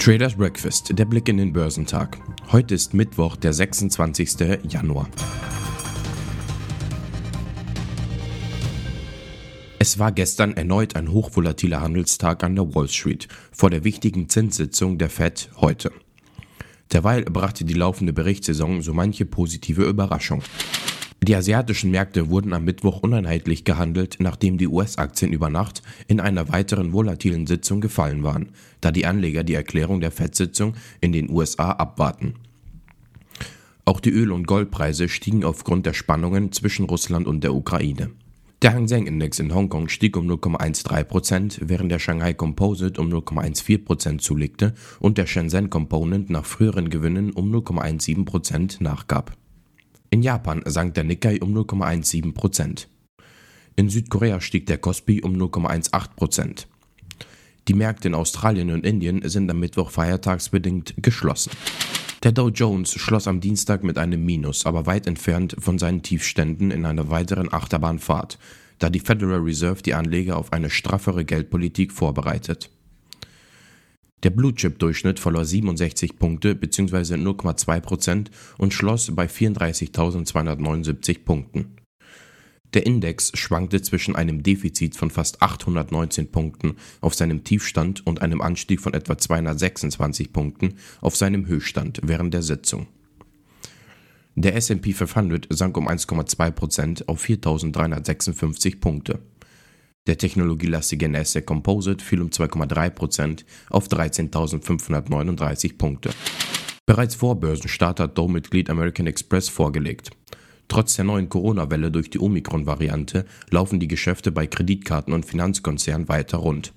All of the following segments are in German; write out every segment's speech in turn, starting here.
Traders Breakfast, der Blick in den Börsentag. Heute ist Mittwoch, der 26. Januar. Es war gestern erneut ein hochvolatiler Handelstag an der Wall Street vor der wichtigen Zinssitzung der Fed heute. Derweil brachte die laufende Berichtssaison so manche positive Überraschung. Die asiatischen Märkte wurden am Mittwoch uneinheitlich gehandelt, nachdem die US-Aktien über Nacht in einer weiteren volatilen Sitzung gefallen waren, da die Anleger die Erklärung der FED-Sitzung in den USA abwarten. Auch die Öl- und Goldpreise stiegen aufgrund der Spannungen zwischen Russland und der Ukraine. Der Hang Seng Index in Hongkong stieg um 0,13%, während der Shanghai Composite um 0,14% zulegte und der Shenzhen Component nach früheren Gewinnen um 0,17% nachgab. In Japan sank der Nikkei um 0,17% In Südkorea stieg der Kospi um 0,18% Die Märkte in Australien und Indien sind am Mittwoch feiertagsbedingt geschlossen. Der Dow Jones schloss am Dienstag mit einem Minus, aber weit entfernt von seinen Tiefständen in einer weiteren Achterbahnfahrt, da die Federal Reserve die Anleger auf eine straffere Geldpolitik vorbereitet. Der Blue Chip Durchschnitt verlor 67 Punkte bzw. 0,2 Prozent und schloss bei 34.279 Punkten. Der Index schwankte zwischen einem Defizit von fast 819 Punkten auf seinem Tiefstand und einem Anstieg von etwa 226 Punkten auf seinem Höchststand während der Sitzung. Der S&P 500 sank um 1,2 Prozent auf 4.356 Punkte. Der technologielastige Nasdaq Composite fiel um 2,3% auf 13.539 Punkte. Bereits vor Börsenstart hat Dow-Mitglied American Express vorgelegt. Trotz der neuen Corona-Welle durch die Omikron-Variante laufen die Geschäfte bei Kreditkarten und Finanzkonzernen weiter rund.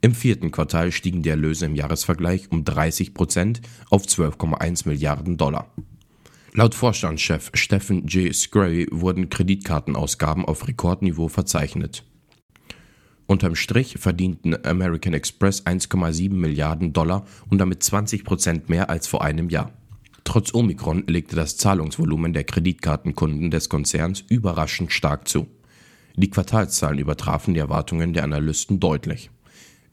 Im vierten Quartal stiegen die Erlöse im Jahresvergleich um 30% auf 12,1 Milliarden Dollar. Laut Vorstandschef Stephen J. Scray wurden Kreditkartenausgaben auf Rekordniveau verzeichnet. Unterm Strich verdienten American Express 1,7 Milliarden Dollar und damit 20 Prozent mehr als vor einem Jahr. Trotz Omikron legte das Zahlungsvolumen der Kreditkartenkunden des Konzerns überraschend stark zu. Die Quartalszahlen übertrafen die Erwartungen der Analysten deutlich.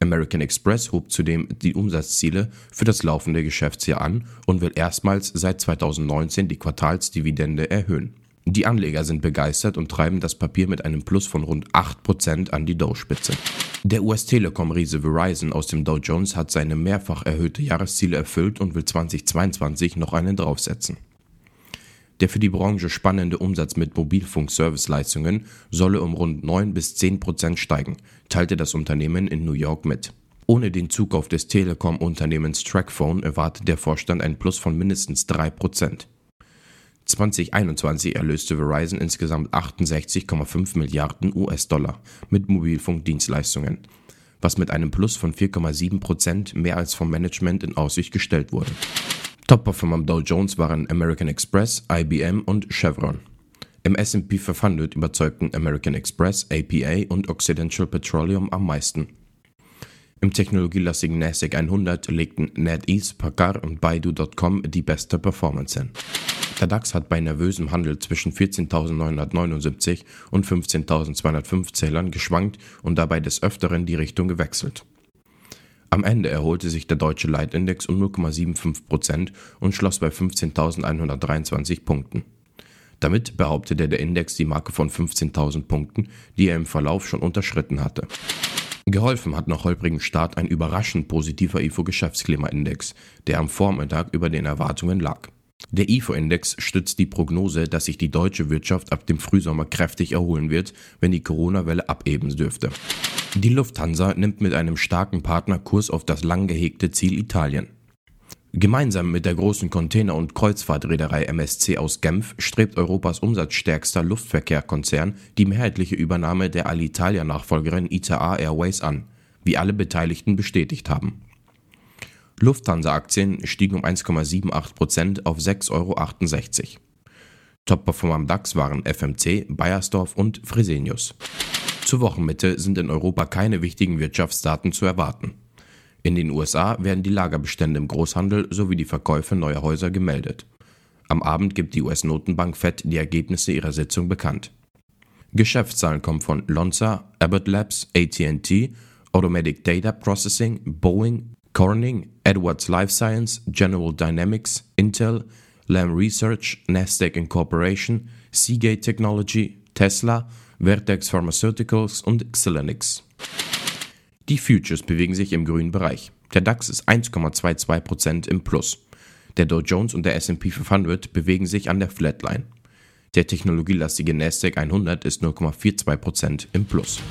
American Express hob zudem die Umsatzziele für das laufende Geschäftsjahr an und will erstmals seit 2019 die Quartalsdividende erhöhen. Die Anleger sind begeistert und treiben das Papier mit einem Plus von rund 8% an die Dow-Spitze. Der US-Telekom-Riese Verizon aus dem Dow Jones hat seine mehrfach erhöhte Jahresziele erfüllt und will 2022 noch einen draufsetzen. Der für die Branche spannende Umsatz mit Mobilfunk-Serviceleistungen solle um rund 9 bis 10 Prozent steigen, teilte das Unternehmen in New York mit. Ohne den Zukauf des Telekom-Unternehmens Trackphone erwartet der Vorstand ein Plus von mindestens 3 Prozent. 2021 erlöste Verizon insgesamt 68,5 Milliarden US-Dollar mit Mobilfunkdienstleistungen, was mit einem Plus von 4,7 Prozent mehr als vom Management in Aussicht gestellt wurde. Top-Performer am Dow Jones waren American Express, IBM und Chevron. Im S&P 500 überzeugten American Express, APA und Occidental Petroleum am meisten. Im technologielastigen NASDAQ 100 legten NetEase, Packard und Baidu.com die beste Performance hin. Der DAX hat bei nervösem Handel zwischen 14.979 und 15.205 Zählern geschwankt und dabei des Öfteren die Richtung gewechselt. Am Ende erholte sich der deutsche Leitindex um 0,75% und schloss bei 15.123 Punkten. Damit behauptete der Index die Marke von 15.000 Punkten, die er im Verlauf schon unterschritten hatte. Geholfen hat nach holprigem Start ein überraschend positiver IFO-Geschäftsklimaindex, der am Vormittag über den Erwartungen lag. Der IFO-Index stützt die Prognose, dass sich die deutsche Wirtschaft ab dem Frühsommer kräftig erholen wird, wenn die Corona-Welle abeben dürfte. Die Lufthansa nimmt mit einem starken Partner Kurs auf das lang gehegte Ziel Italien. Gemeinsam mit der großen Container- und Kreuzfahrtreederei MSC aus Genf strebt Europas umsatzstärkster Luftverkehrkonzern die mehrheitliche Übernahme der Alitalia-Nachfolgerin ITA Airways an, wie alle Beteiligten bestätigt haben. Lufthansa-Aktien stiegen um 1,78% auf 6,68 Euro. Top-Performer am DAX waren FMC, Bayersdorf und Fresenius. Zur Wochenmitte sind in Europa keine wichtigen Wirtschaftsdaten zu erwarten. In den USA werden die Lagerbestände im Großhandel sowie die Verkäufe neuer Häuser gemeldet. Am Abend gibt die US-Notenbank Fed die Ergebnisse ihrer Sitzung bekannt. Geschäftszahlen kommen von Lonza, Abbott Labs, AT&T, Automatic Data Processing, Boeing, Corning, Edwards Life Science, General Dynamics, Intel, Lam Research, Nasdaq Incorporation, Seagate Technology, Tesla, Vertex Pharmaceuticals und Xilinx. Die Futures bewegen sich im grünen Bereich. Der DAX ist 1,22% im Plus. Der Dow Jones und der S&P 500 bewegen sich an der Flatline. Der technologielastige Nasdaq 100 ist 0,42% im Plus.